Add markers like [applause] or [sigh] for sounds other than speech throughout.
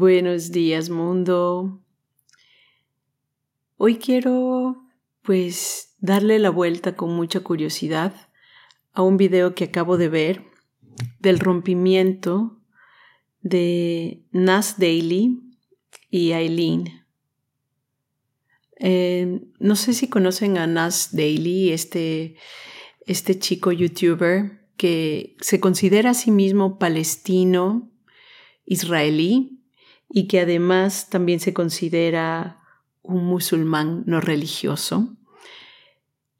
Buenos días mundo. Hoy quiero pues darle la vuelta con mucha curiosidad a un video que acabo de ver del rompimiento de Nas Daily y Eileen. Eh, no sé si conocen a Nas Daily, este, este chico youtuber que se considera a sí mismo palestino, israelí, y que además también se considera un musulmán no religioso.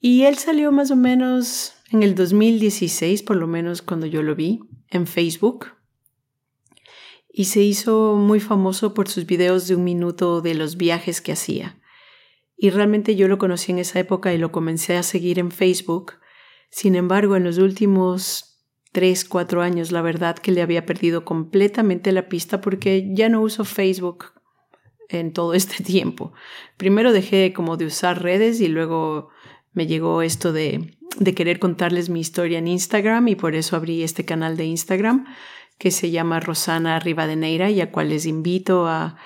Y él salió más o menos en el 2016, por lo menos cuando yo lo vi, en Facebook. Y se hizo muy famoso por sus videos de un minuto de los viajes que hacía. Y realmente yo lo conocí en esa época y lo comencé a seguir en Facebook. Sin embargo, en los últimos tres, cuatro años, la verdad que le había perdido completamente la pista porque ya no uso Facebook en todo este [laughs] tiempo. Primero dejé como de usar redes y luego me llegó esto de, de querer contarles mi historia en Instagram y por eso abrí este canal de Instagram que se llama Rosana Rivadeneira y a cual les invito a,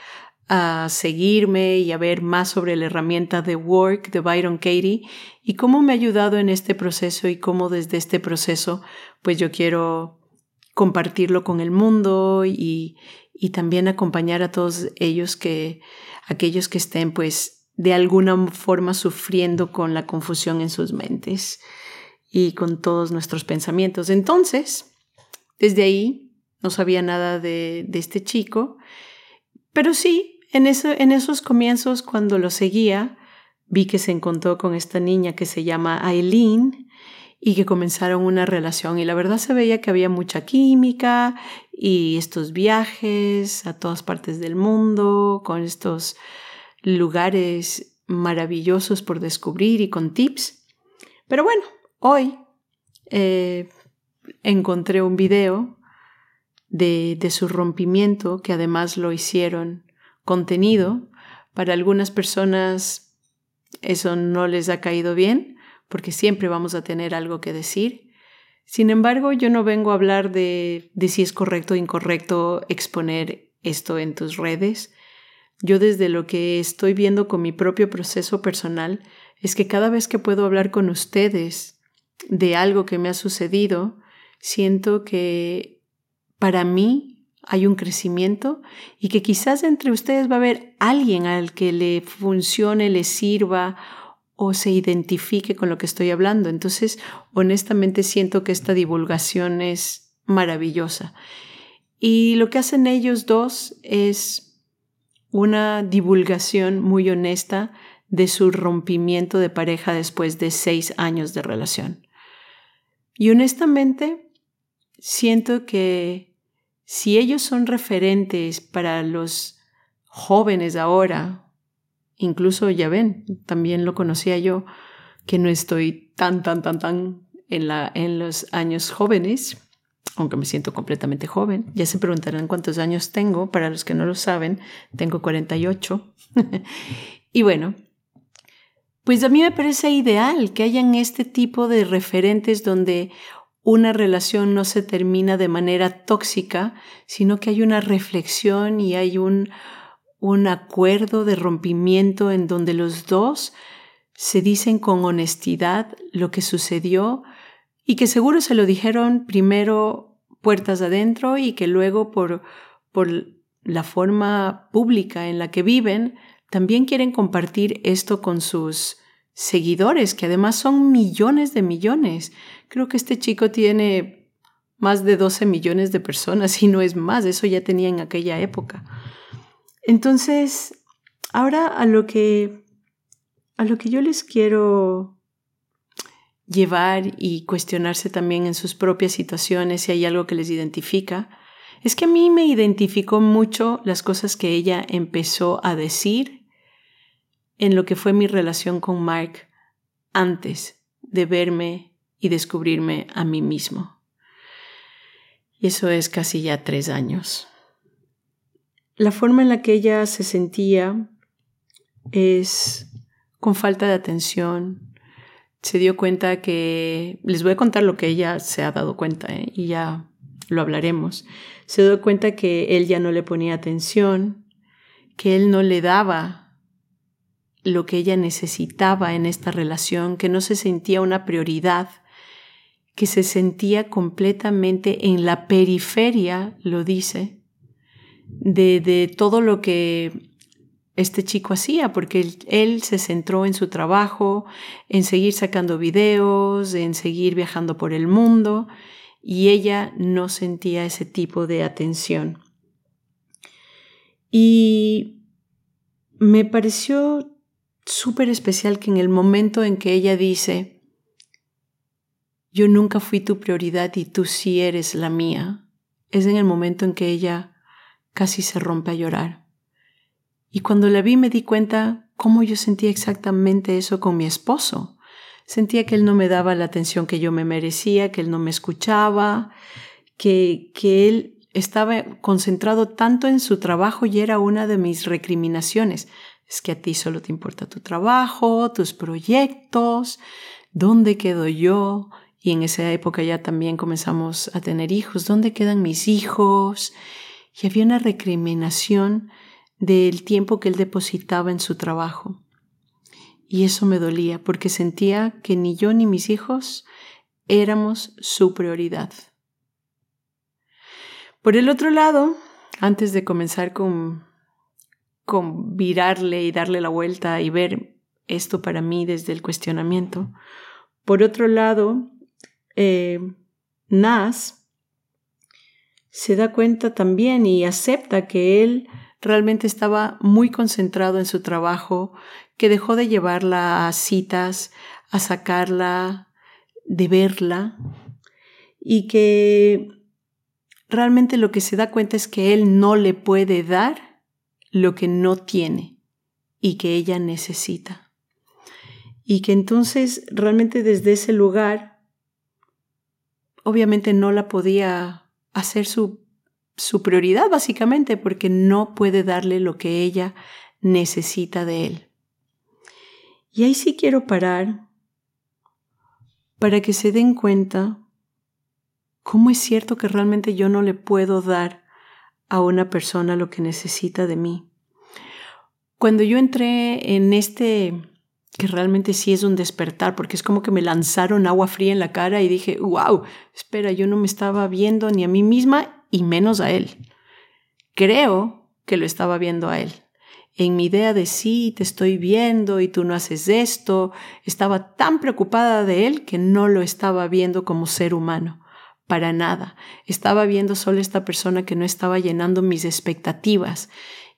a seguirme y a ver más sobre la herramienta de Work de Byron Katie y cómo me ha ayudado en este proceso y cómo desde este proceso pues yo quiero compartirlo con el mundo y, y también acompañar a todos ellos que aquellos que estén pues de alguna forma sufriendo con la confusión en sus mentes y con todos nuestros pensamientos. Entonces, desde ahí no sabía nada de, de este chico, pero sí en, esos comienzos, cuando lo seguía, vi que se encontró con esta niña que se llama Aileen y que comenzaron una relación y la verdad se veía que había mucha química y estos viajes a todas partes del mundo con estos lugares maravillosos por descubrir y con tips. Pero bueno, hoy eh, encontré un video de, de su rompimiento que además lo hicieron contenido. Para algunas personas eso no les ha caído bien, porque siempre vamos a tener algo que decir. Sin embargo, yo no vengo a hablar de, de si es correcto o incorrecto exponer esto en tus redes. Yo desde lo que estoy viendo con mi propio proceso personal es que cada vez que puedo hablar con ustedes de algo que me ha sucedido, siento que para mí hay un crecimiento y que quizás entre ustedes va a haber alguien al que le funcione, le sirva o se identifique con lo que estoy hablando. Entonces, honestamente siento que esta divulgación es maravillosa. Y lo que hacen ellos dos es una divulgación muy honesta de su rompimiento de pareja después de seis años de relación. Y honestamente, siento que si ellos son referentes para los jóvenes ahora, incluso ya ven, también lo conocía yo, que no estoy tan, tan, tan, tan en, la, en los años jóvenes, aunque me siento completamente joven. Ya se preguntarán cuántos años tengo, para los que no lo saben, tengo 48. [laughs] y bueno, pues a mí me parece ideal que hayan este tipo de referentes donde una relación no se termina de manera tóxica, sino que hay una reflexión y hay un, un acuerdo de rompimiento en donde los dos se dicen con honestidad lo que sucedió y que seguro se lo dijeron primero puertas adentro y que luego por, por la forma pública en la que viven, también quieren compartir esto con sus seguidores, que además son millones de millones. Creo que este chico tiene más de 12 millones de personas [laughs] y no es más, eso ya tenía en aquella época. Entonces, ahora a lo que a lo que yo les quiero llevar y cuestionarse también en sus propias situaciones si hay algo que les identifica, es que a mí me identificó mucho las cosas que ella empezó a decir en lo que fue mi relación con Mark antes de verme y descubrirme a mí mismo. Y eso es casi ya tres años. La forma en la que ella se sentía es con falta de atención. Se dio cuenta que, les voy a contar lo que ella se ha dado cuenta ¿eh? y ya lo hablaremos. Se dio cuenta que él ya no le ponía atención, que él no le daba lo que ella necesitaba en esta relación, que no se sentía una prioridad, que se sentía completamente en la periferia, lo dice, de, de todo lo que este chico hacía, porque él, se centró en su trabajo, en seguir sacando videos, en seguir viajando por el mundo, y ella no sentía ese tipo de atención. Y me pareció súper especial que en el momento en que ella dice, yo nunca fui tu prioridad y tú sí eres la mía, es en el momento en que ella casi se rompe a llorar. Y cuando la vi me di cuenta cómo yo sentía exactamente eso con mi esposo. Sentía que él no me daba la atención que yo me merecía, que él no me escuchaba, que, que él estaba concentrado tanto en su trabajo y era una de mis recriminaciones. Es que a ti solo te importa tu trabajo, tus proyectos, dónde quedo yo. Y en esa época ya también comenzamos a tener hijos, ¿dónde quedan mis hijos? Y había una recriminación del tiempo que él depositaba en su trabajo. Y eso me dolía porque sentía que ni yo ni mis hijos éramos su prioridad. Por el otro lado, antes de comenzar con, con virarle y darle la vuelta y ver esto para mí desde el cuestionamiento, por otro lado, eh, Nas se da cuenta también y acepta que él realmente estaba muy concentrado en su trabajo, que dejó de llevarla a citas, a sacarla, de verla, y que realmente lo que se da cuenta es que él no le puede dar lo que no tiene y que ella necesita. Y que entonces realmente desde ese lugar, obviamente no la podía hacer su su prioridad básicamente porque no puede darle lo que ella necesita de él. Y ahí sí quiero parar para que se den cuenta cómo es cierto que realmente yo no le puedo dar a una persona lo que necesita de mí. Cuando yo entré en este, que realmente sí es un despertar, porque es como que me lanzaron agua fría en la cara y dije, wow, espera, yo no me estaba viendo ni a mí misma y menos a él. Creo que lo estaba viendo a él. En mi idea de sí, te estoy viendo y tú no haces esto, estaba tan preocupada de él que no lo estaba viendo como ser humano, para nada. Estaba viendo solo esta persona que no estaba llenando mis expectativas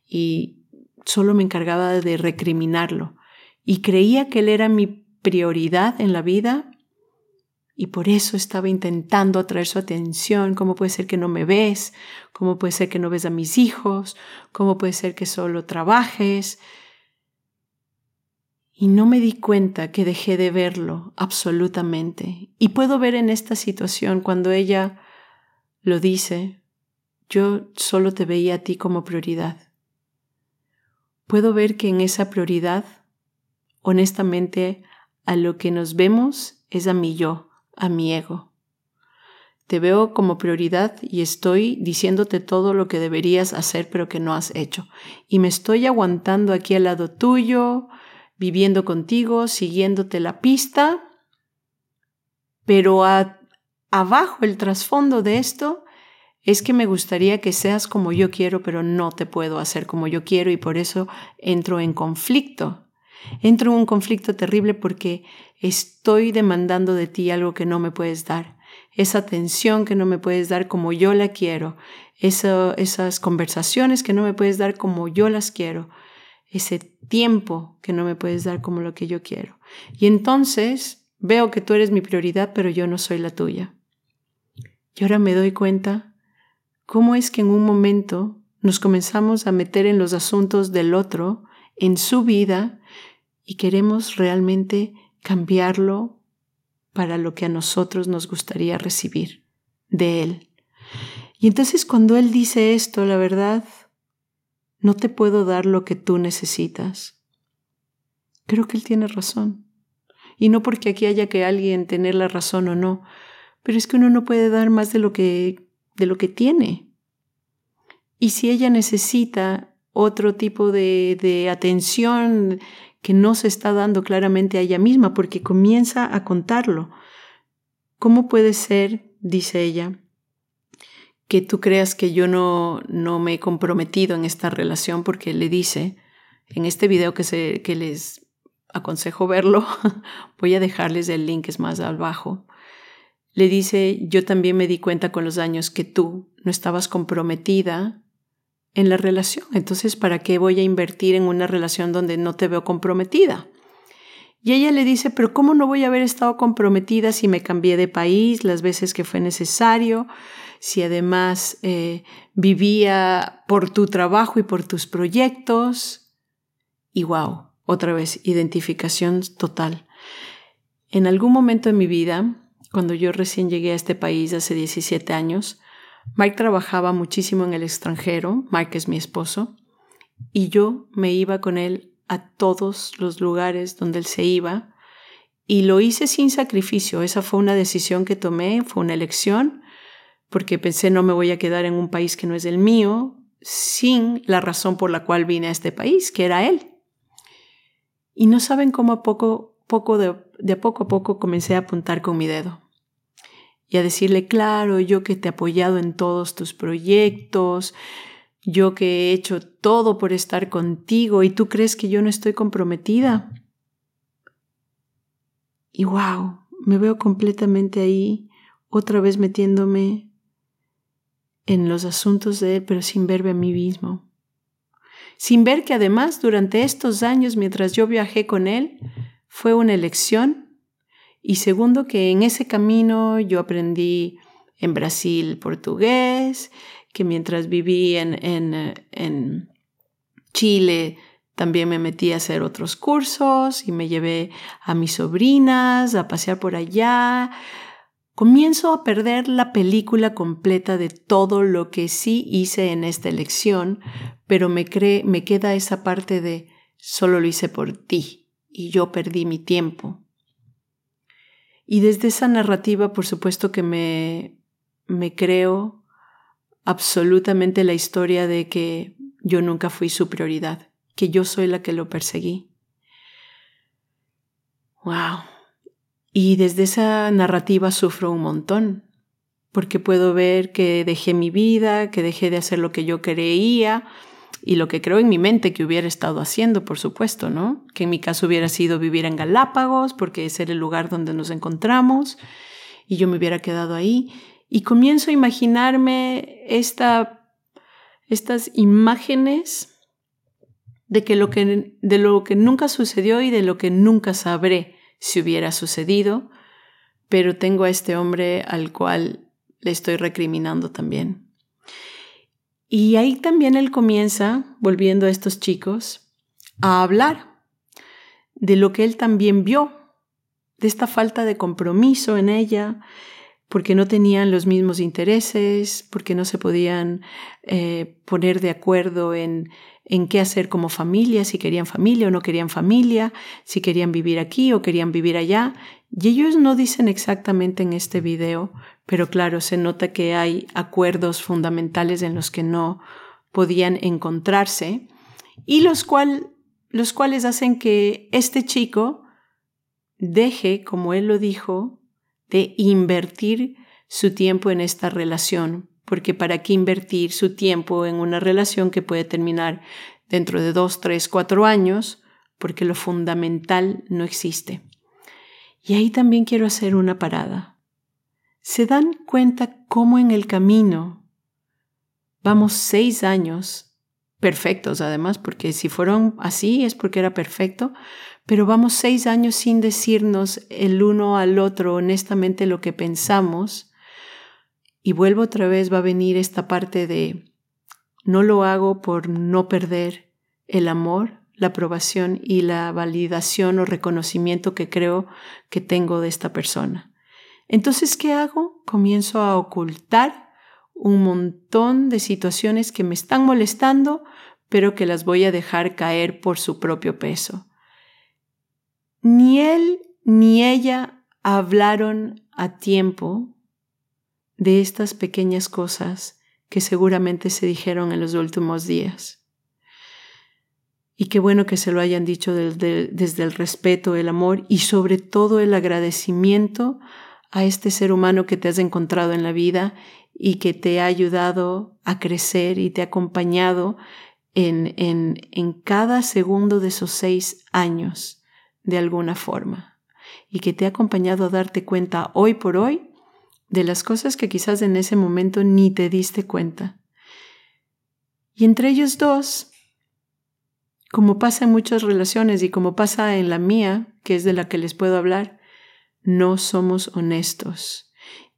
y solo me encargaba de recriminarlo. Y creía que él era mi prioridad en la vida y por eso estaba intentando atraer su atención. ¿Cómo puede ser que no me ves? ¿Cómo puede ser que no ves a mis hijos? ¿Cómo puede ser que solo trabajes? Y no me di cuenta que dejé de verlo absolutamente. Y puedo ver en esta situación cuando ella lo dice, yo solo te veía a ti como prioridad. Puedo ver que en esa prioridad, honestamente, a lo que nos vemos es a mi yo, a mi ego. Te veo como prioridad y estoy diciéndote todo lo que deberías hacer pero que no has hecho. Y me estoy aguantando aquí al lado tuyo, viviendo contigo, siguiéndote la pista. Pero abajo el trasfondo de esto es que me gustaría que seas como yo quiero, pero no te puedo hacer como yo quiero y por eso entro en conflicto. Entro en un conflicto terrible porque estoy demandando de ti algo que no me puedes dar, esa atención que no me puedes dar como yo la quiero, esas conversaciones que no me puedes dar como yo las quiero, ese tiempo que no me puedes dar como lo que yo quiero. Y entonces veo que tú eres mi prioridad, pero yo no soy la tuya. Y ahora me doy cuenta cómo es que en un momento nos comenzamos a meter en los asuntos del otro, en su vida, y queremos realmente cambiarlo para lo que a nosotros nos gustaría recibir de Él. Y entonces cuando Él dice esto, la verdad, no te puedo dar lo que tú necesitas. Creo que Él tiene razón. Y no porque aquí haya que alguien tener la razón o no, pero es que uno no puede dar más de lo que, de lo que tiene. Y si ella necesita otro tipo de, de atención que no se está dando claramente a ella misma, porque comienza a contarlo. ¿Cómo puede ser, dice ella, que tú creas que yo no, no me he comprometido en esta relación? Porque le dice, en este video que, se, que les aconsejo verlo, [laughs] voy a dejarles el link, es más abajo. Le dice, yo también me di cuenta con los años que tú no estabas comprometida en la relación. Entonces, ¿para qué voy a invertir en una relación donde no te veo comprometida? Y ella le dice, pero ¿cómo no voy a haber estado comprometida si me cambié de país las veces que fue necesario? Si además eh, vivía por tu trabajo y por tus proyectos. Y wow, otra vez, identificación total. En algún momento de mi vida, cuando yo recién llegué a este país hace 17 años, Mike trabajaba muchísimo en el extranjero, Mike es mi esposo, y yo me iba con él a todos los lugares donde él se iba, y lo hice sin sacrificio. Esa fue una decisión que tomé, fue una elección, porque pensé no me voy a quedar en un país que no es el mío, sin la razón por la cual vine a este país, que era él. Y no saben cómo a poco, poco de, de poco a poco comencé a apuntar con mi dedo y a decirle, claro, yo que te he apoyado en todos tus proyectos, yo que he hecho todo por estar contigo y tú crees que yo no estoy comprometida. Y wow, me veo completamente ahí, otra vez metiéndome en los asuntos de él, pero sin verme a mí mismo. Sin ver que además durante estos años, mientras yo viajé con él, fue una elección y segundo, que en ese camino yo aprendí en Brasil portugués, que mientras viví en, en, Chile también me metí a hacer otros cursos y me llevé a mis sobrinas a pasear por allá. Comienzo a perder la película completa de todo lo que sí hice en esta elección, pero me, me queda esa parte de solo lo hice por ti y yo perdí mi tiempo. Y desde esa narrativa, por supuesto que me, me creo absolutamente la historia de que yo nunca fui su prioridad, que yo soy la que lo perseguí. Wow. Y desde esa narrativa sufro un montón, porque puedo ver que dejé mi vida, que dejé de hacer lo que yo creía, y lo que creo en mi mente que hubiera estado haciendo, por supuesto, ¿no? Que en mi caso hubiera sido vivir en Galápagos, porque ese era el lugar donde nos encontramos, y yo me hubiera quedado ahí. Y comienzo a imaginarme esta, estas imágenes de, que lo que, de lo que nunca sucedió y de lo que nunca sabré si hubiera sucedido, pero tengo a este hombre al cual le estoy recriminando también. Y ahí también él comienza, volviendo a estos chicos, a hablar de lo que él también vio, de esta falta de compromiso en ella, porque no tenían los mismos intereses, porque no se podían eh, poner de acuerdo en, en qué hacer como familia, si querían familia o no querían familia, si querían vivir aquí o querían vivir allá. Y ellos no dicen exactamente en este video, pero claro, se nota que hay acuerdos fundamentales en los que no podían encontrarse y los, cual, los cuales hacen que este chico deje, como él lo dijo, de invertir su tiempo en esta relación, porque para qué invertir su tiempo en una relación que puede terminar dentro de dos, tres, cuatro años, porque lo fundamental no existe. Y ahí también quiero hacer una parada se dan cuenta cómo en el camino vamos seis años perfectos además, porque si fueron así es porque era perfecto, pero vamos seis años sin decirnos el uno al otro honestamente lo que pensamos Y vuelvo otra vez, va a venir esta parte de no lo hago por no perder el amor, la aprobación y la validación o reconocimiento que creo que tengo de esta persona. Entonces, ¿qué hago? Comienzo a ocultar un montón de situaciones que me están molestando, pero que las voy a dejar caer por su propio peso. Ni él ni ella hablaron a tiempo de estas pequeñas cosas que seguramente se dijeron en los últimos días. Y qué bueno que se lo hayan dicho desde, el respeto, el amor y sobre todo el agradecimiento a este ser humano que te has encontrado en la vida y que te ha ayudado a crecer y te ha acompañado en, en, en cada segundo de esos seis años de alguna forma y que te ha acompañado a darte cuenta hoy por hoy de las cosas que quizás en ese momento ni te diste cuenta. Y entre ellos dos, como pasa en muchas relaciones y como pasa en la mía, que es de la que les puedo hablar, no somos honestos.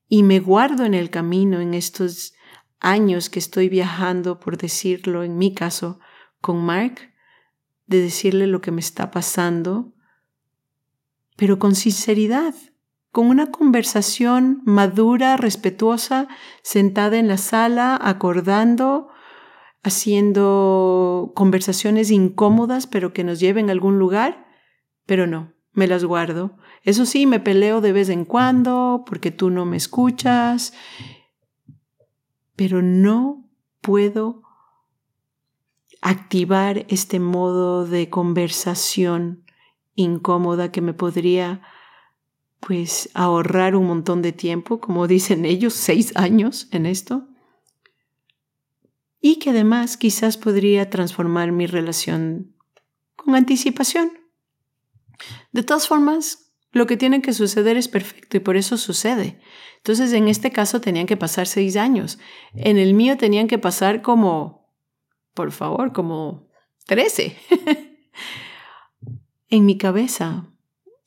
Y me guardo en el camino en estos años que estoy viajando, por decirlo en mi caso, con Mark, de decirle lo que me está pasando, pero con sinceridad, con una conversación madura, respetuosa, sentada en la sala, acordando, haciendo conversaciones incómodas, pero que nos lleven a algún lugar, pero no, me las guardo. Eso sí, me peleo de vez en cuando porque tú no me escuchas, pero no puedo activar este modo de conversación incómoda que me podría pues ahorrar un montón de tiempo, como dicen ellos, [laughs] seis años en esto, y que además quizás podría transformar mi relación con anticipación. De todas formas, lo que tiene que suceder es perfecto y por eso sucede. Entonces, en este caso tenían que pasar seis años. En el mío tenían que pasar como, por favor, como trece. [laughs] en mi cabeza,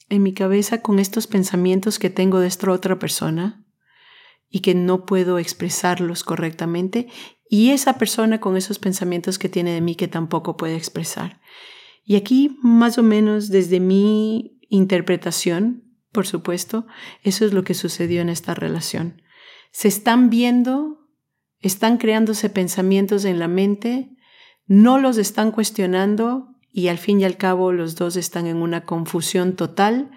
en mi cabeza con estos pensamientos que tengo de esta otra persona y que no puedo expresarlos correctamente y esa persona con esos pensamientos que tiene de mí que tampoco puede expresar. Y aquí, más o menos desde mi interpretación, por supuesto, eso es lo que sucedió en esta relación. Se están viendo, están creándose pensamientos en la mente, no los están cuestionando y al fin y al cabo los dos están en una confusión total,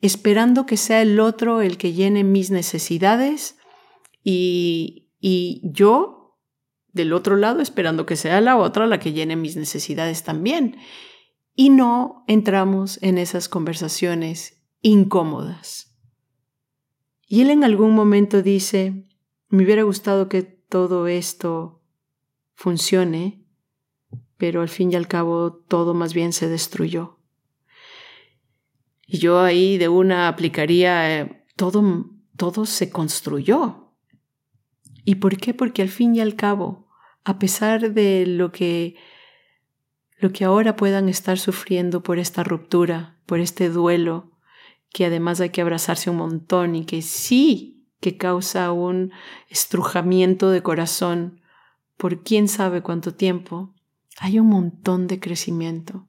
esperando que sea el otro el que llene mis necesidades y, y yo del otro lado esperando que sea la otra la que llene mis necesidades también. Y no entramos en esas conversaciones incómodas. Y él en algún momento dice, me hubiera gustado que todo esto funcione, pero al fin y al cabo todo más bien se destruyó. Y yo ahí de una aplicaría, eh, todo, todo se construyó. ¿Y por qué? Porque al fin y al cabo, a pesar de lo que, lo que ahora puedan estar sufriendo por esta ruptura, por este duelo, que además hay que abrazarse un montón y que sí que causa un estrujamiento de corazón por quién sabe cuánto tiempo, hay un montón de crecimiento.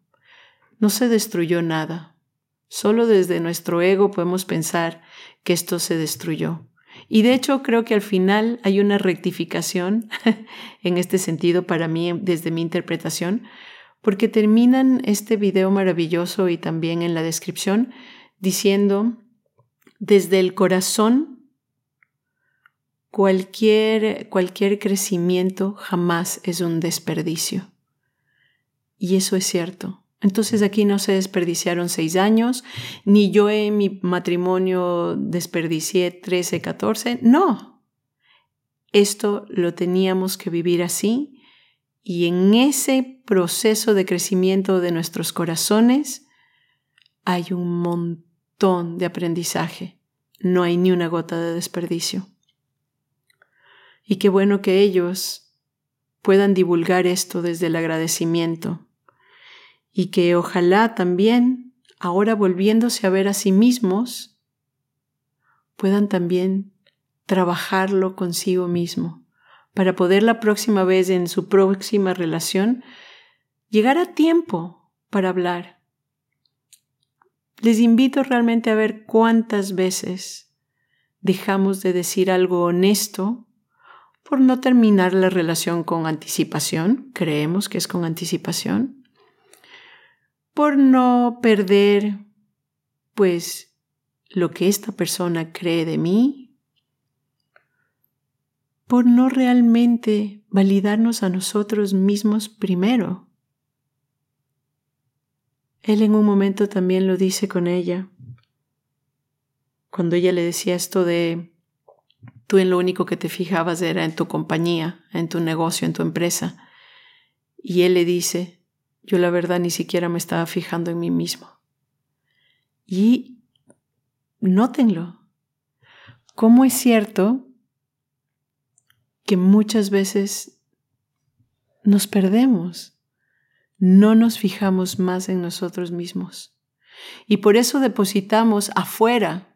No se destruyó nada. Solo desde nuestro ego podemos pensar que esto se destruyó. Y de hecho creo que al final hay una rectificación [laughs] en este sentido para mí desde mi interpretación, porque terminan este video maravilloso y también en la descripción diciendo, desde el corazón, cualquier, cualquier crecimiento jamás es un desperdicio. Y eso es cierto. Entonces aquí no se desperdiciaron seis años, ni yo en mi matrimonio desperdicié 13, 14. No. Esto lo teníamos que vivir así y en ese proceso de crecimiento de nuestros corazones hay un montón de aprendizaje. No hay ni una gota de desperdicio. Y qué bueno que ellos puedan divulgar esto desde el agradecimiento y que ojalá también, ahora volviéndose a ver a sí mismos, puedan también trabajarlo consigo mismo, para poder la próxima vez en su próxima relación llegar a tiempo para hablar. Les invito realmente a ver cuántas veces dejamos de decir algo honesto por no terminar la relación con anticipación, creemos que es con anticipación, por no perder pues lo que esta persona cree de mí, por no realmente validarnos a nosotros mismos primero. Él en un momento también lo dice con ella, cuando ella le decía esto de Tú en lo único que te fijabas era en tu compañía, en tu negocio, en tu empresa. Y él le dice, yo la verdad ni siquiera me estaba fijando en mí mismo. Y nótenlo, cómo es cierto que muchas veces nos perdemos, no nos fijamos más en nosotros mismos. Y por eso depositamos afuera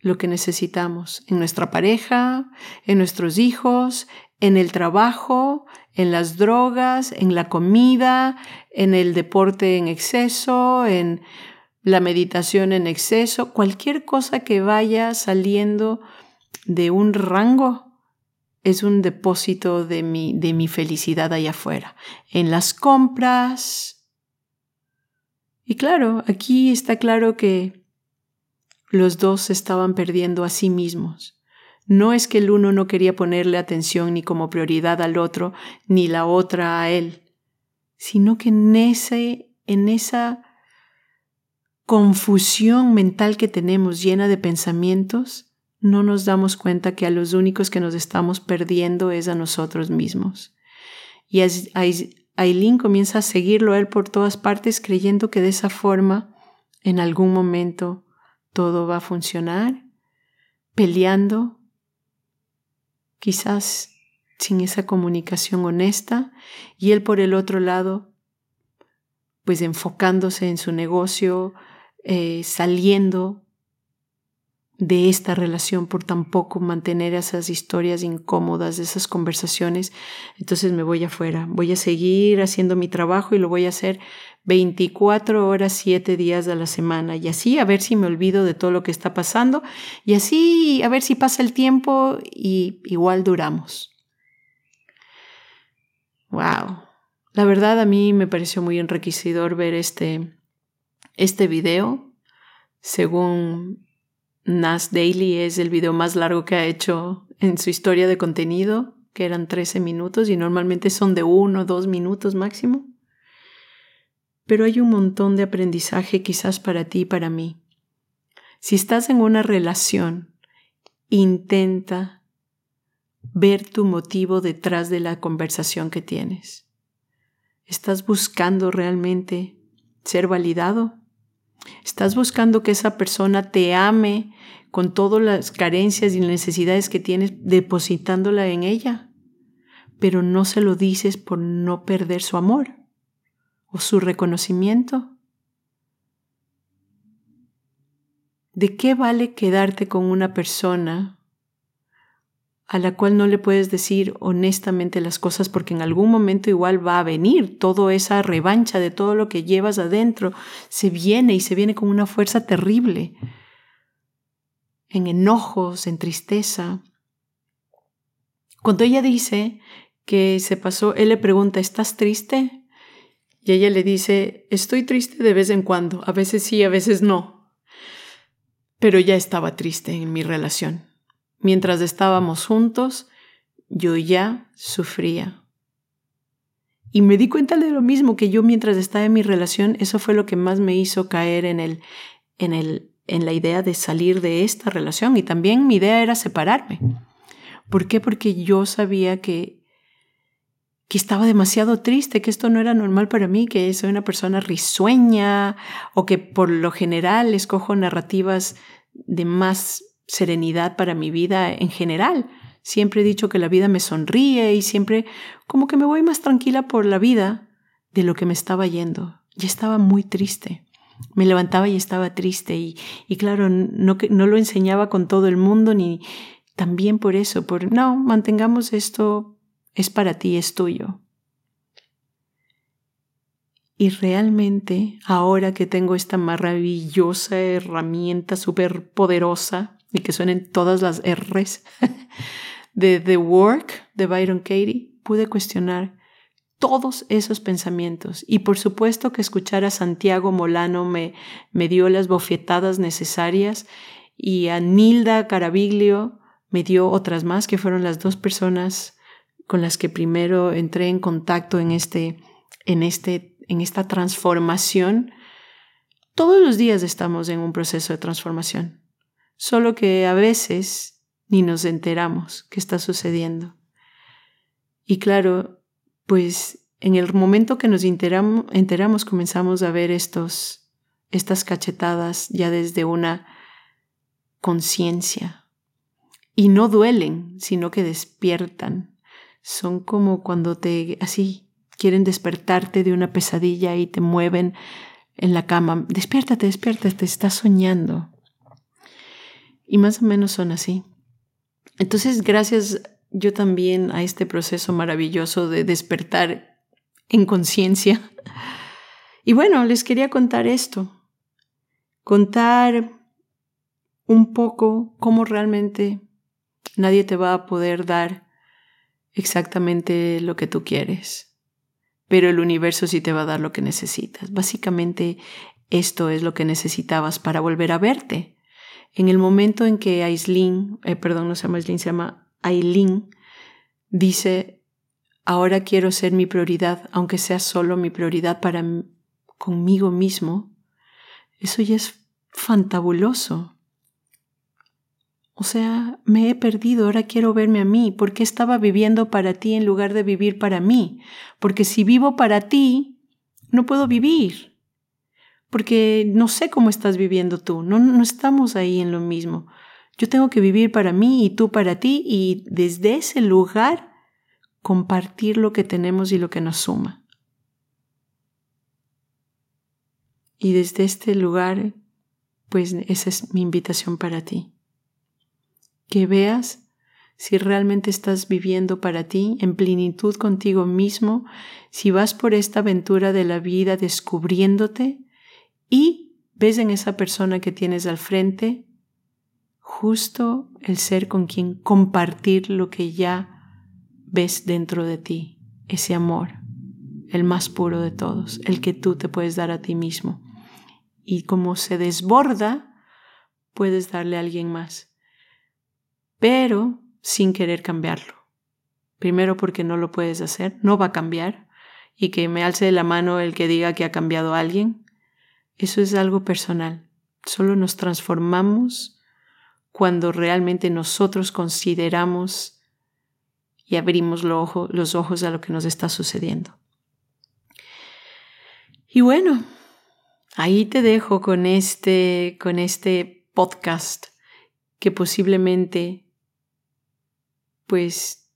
lo que necesitamos en nuestra pareja, en nuestros hijos, en el trabajo, en las drogas, en la comida, en el deporte en exceso, en la meditación en exceso, cualquier cosa que vaya saliendo de un rango es un depósito de mi, de mi felicidad allá afuera. En las compras. Y claro, aquí está claro que los dos estaban perdiendo a sí mismos. No es que el uno no quería ponerle atención ni como prioridad al otro, ni la otra a él, sino que en, ese, en esa confusión mental que tenemos llena de pensamientos, no nos damos cuenta que a los únicos que nos estamos perdiendo es a nosotros mismos. Y Aileen comienza a seguirlo a él por todas partes creyendo que de esa forma, en algún momento, todo va a funcionar, peleando, quizás sin esa comunicación honesta, y él por el otro lado, pues enfocándose en su negocio, eh, saliendo de esta relación por tampoco mantener esas historias incómodas, esas conversaciones, entonces me voy afuera, voy a seguir haciendo mi trabajo y lo voy a hacer 24 horas, 7 días a la semana y así a ver si me olvido de todo lo que está pasando y así a ver si pasa el tiempo y igual duramos. Wow. La verdad a mí me pareció muy enriquecedor ver este, este video. Según Nas Daily es el video más largo que ha hecho en su historia de contenido, que eran 13 minutos y normalmente son de uno o dos minutos máximo pero hay un montón de aprendizaje quizás para ti y para mí. Si estás en una relación, intenta ver tu motivo detrás de la conversación que tienes. ¿Estás buscando realmente ser validado? ¿Estás buscando que esa persona te ame con todas las carencias y necesidades que tienes depositándola en ella? Pero no se lo dices por no perder su amor o su reconocimiento? ¿De qué vale quedarte con una persona a la cual no le puedes decir honestamente las cosas porque en algún momento igual va a venir toda esa revancha de todo lo que llevas adentro, se viene y se viene con una fuerza terrible, en enojos, en tristeza. Cuando ella dice que se pasó, él le pregunta, ¿estás triste? Y ella le dice, estoy triste de vez en cuando, a veces sí, a veces no. Pero ya estaba triste en mi relación. Mientras estábamos juntos, yo ya sufría. Y me di cuenta de lo mismo que yo mientras estaba en mi relación, eso fue lo que más me hizo caer en el, en el, en la idea de salir de esta relación. Y también mi idea era separarme. ¿Por qué? Porque yo sabía que que estaba demasiado triste, que esto no era normal para mí, que soy una persona risueña o que por lo general escojo narrativas de más serenidad para mi vida en general. Siempre he dicho que la vida me sonríe y siempre como que me voy más tranquila por la vida de lo que me estaba yendo. Ya estaba muy triste. Me levantaba y estaba triste y, y claro, no, no lo enseñaba con todo el mundo ni también por eso, por no, mantengamos esto, es para ti, es tuyo. Y realmente, ahora que tengo esta maravillosa herramienta súper poderosa y que suenen todas las R's [laughs] de The Work de Byron Katie, pude cuestionar todos esos pensamientos. Y por supuesto que escuchar a Santiago Molano me, me dio las bofetadas necesarias y a Nilda Caraviglio me dio otras más, que fueron las dos personas con las que primero entré en contacto en, este, en, este, en esta transformación. Todos los días estamos en un proceso de transformación, solo que a veces ni nos enteramos qué está sucediendo. Y claro, pues en el momento que nos enteramos, enteramos comenzamos a ver estos, estas cachetadas ya desde una conciencia, y no duelen, sino que despiertan. Son como cuando te así quieren despertarte de una pesadilla y te mueven en la cama. Despiértate, despiértate, estás soñando. Y más o menos son así. Entonces, gracias yo también a este proceso maravilloso de despertar en conciencia. Y bueno, les quería contar esto. Contar un poco cómo realmente Nadie te va a poder dar exactamente lo que tú quieres, pero el universo sí te va a dar lo que necesitas. Básicamente esto es lo que necesitabas para volver a verte. En el momento en que Aislin, eh, perdón, no se llama Aislin, se llama Aileen, dice, ahora quiero ser mi prioridad, aunque sea solo mi prioridad para conmigo mismo, eso ya es fantabuloso. O sea, me he perdido, ahora quiero verme a mí. ¿Por qué estaba viviendo para ti en lugar de vivir para mí? Porque si vivo para ti, no puedo vivir. Porque no sé cómo estás viviendo tú, no, no estamos ahí en lo mismo. Yo tengo que vivir para mí y tú para ti y desde ese lugar compartir lo que tenemos y lo que nos suma. Y desde este lugar, pues esa es mi invitación para ti que veas si realmente estás viviendo para ti en plenitud contigo mismo, si vas por esta aventura de la vida descubriéndote y ves en esa persona que tienes al frente justo el ser con quien compartir lo que ya ves dentro de ti, ese amor, el más puro de todos, el que tú te puedes dar a ti mismo. Y como se desborda, puedes darle a alguien más pero sin querer cambiarlo. Primero porque no lo puedes hacer, no va a cambiar, y que me alce de la mano el que diga que ha cambiado a alguien. Eso es algo personal. Solo nos transformamos cuando realmente nosotros consideramos y abrimos los ojos a lo que nos está sucediendo. Y bueno, ahí te dejo con este, con este podcast que posiblemente pues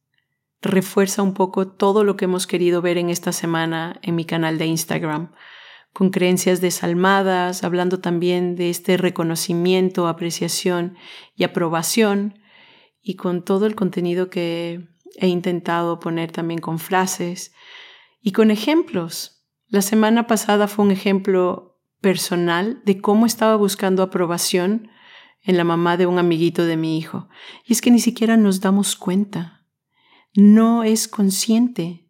refuerza un poco todo lo que hemos querido ver en esta semana en mi canal de Instagram, con creencias desalmadas, hablando también de este reconocimiento, apreciación y aprobación, y con todo el contenido que he intentado poner también con frases y con ejemplos. La semana pasada fue un ejemplo personal de cómo estaba buscando aprobación en la mamá de un amiguito de mi hijo. Y es que ni siquiera nos damos cuenta. No es consciente.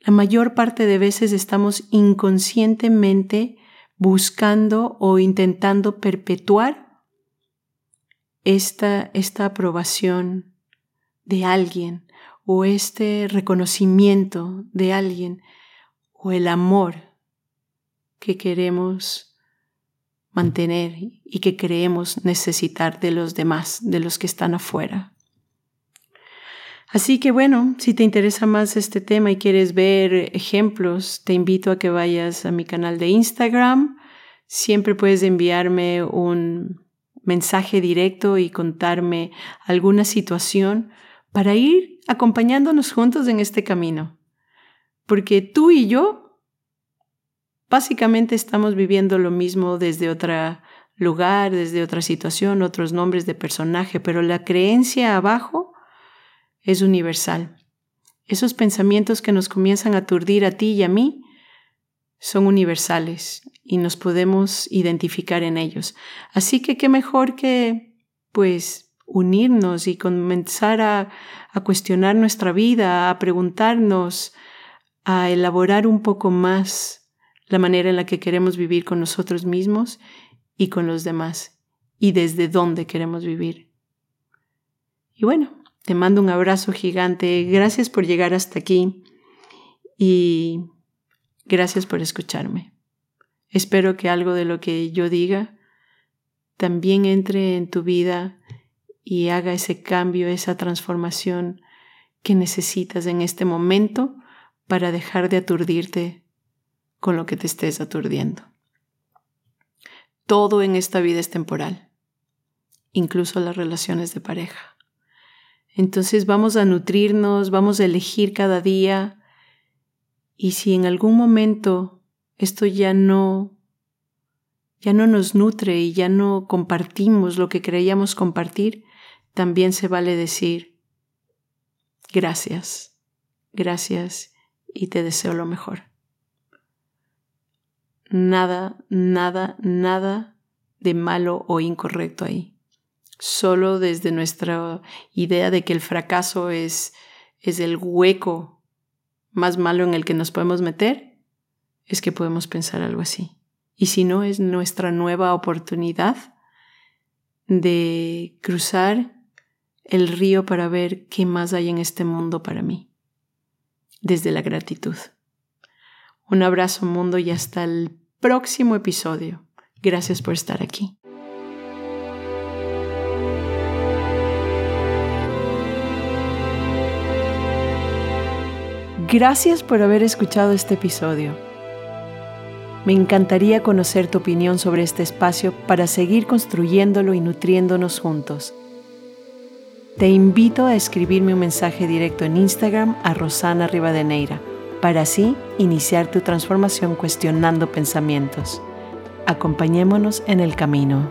La mayor parte de veces estamos inconscientemente buscando o intentando perpetuar esta, esta aprobación de alguien o este reconocimiento de alguien o el amor que queremos mantener y que creemos necesitar de los demás, de los que están afuera. Así que bueno, si te interesa más este tema y quieres ver ejemplos, te invito a que vayas a mi canal de Instagram. Siempre puedes enviarme un mensaje directo y contarme alguna situación para ir acompañándonos juntos en este camino. Porque tú y yo básicamente estamos viviendo lo mismo desde otra lugar, desde otra situación, otros nombres de personaje, pero la creencia abajo es universal. Esos pensamientos que nos comienzan a aturdir a ti y a mí son universales y nos podemos identificar en ellos. Así que qué mejor que, pues, unirnos y comenzar a cuestionar nuestra vida, a preguntarnos, a elaborar un poco más la manera en la que queremos vivir con nosotros mismos y con los demás y desde dónde queremos vivir. Y bueno, te mando un abrazo gigante, gracias por llegar hasta aquí y gracias por escucharme. Espero que algo de lo que yo diga también entre en tu vida y haga ese cambio, esa transformación que necesitas en este momento para dejar de aturdirte con lo que te estés aturdiendo. Todo en esta vida es temporal, incluso las relaciones de pareja. Entonces vamos a nutrirnos, vamos a elegir cada día y si en algún momento esto ya no ya no nos nutre y ya no compartimos lo que creíamos compartir, también se vale decir gracias, gracias y te deseo lo mejor nada, nada, nada de malo o incorrecto ahí. Solo desde nuestra idea de que el fracaso es, es el hueco más malo en el que nos podemos meter, es que podemos pensar algo así. Y si no, es nuestra nueva oportunidad de cruzar el río para ver qué más hay en este mundo para mí, desde la gratitud. Un abrazo mundo y hasta el próximo episodio. Gracias por estar aquí. Gracias por haber escuchado este episodio. Me encantaría conocer tu opinión sobre este espacio para seguir construyéndolo y nutriéndonos juntos. Te invito a escribirme un mensaje directo en Instagram a Rosana Rivadeneira para así iniciar tu transformación cuestionando pensamientos. Acompañémonos en el camino.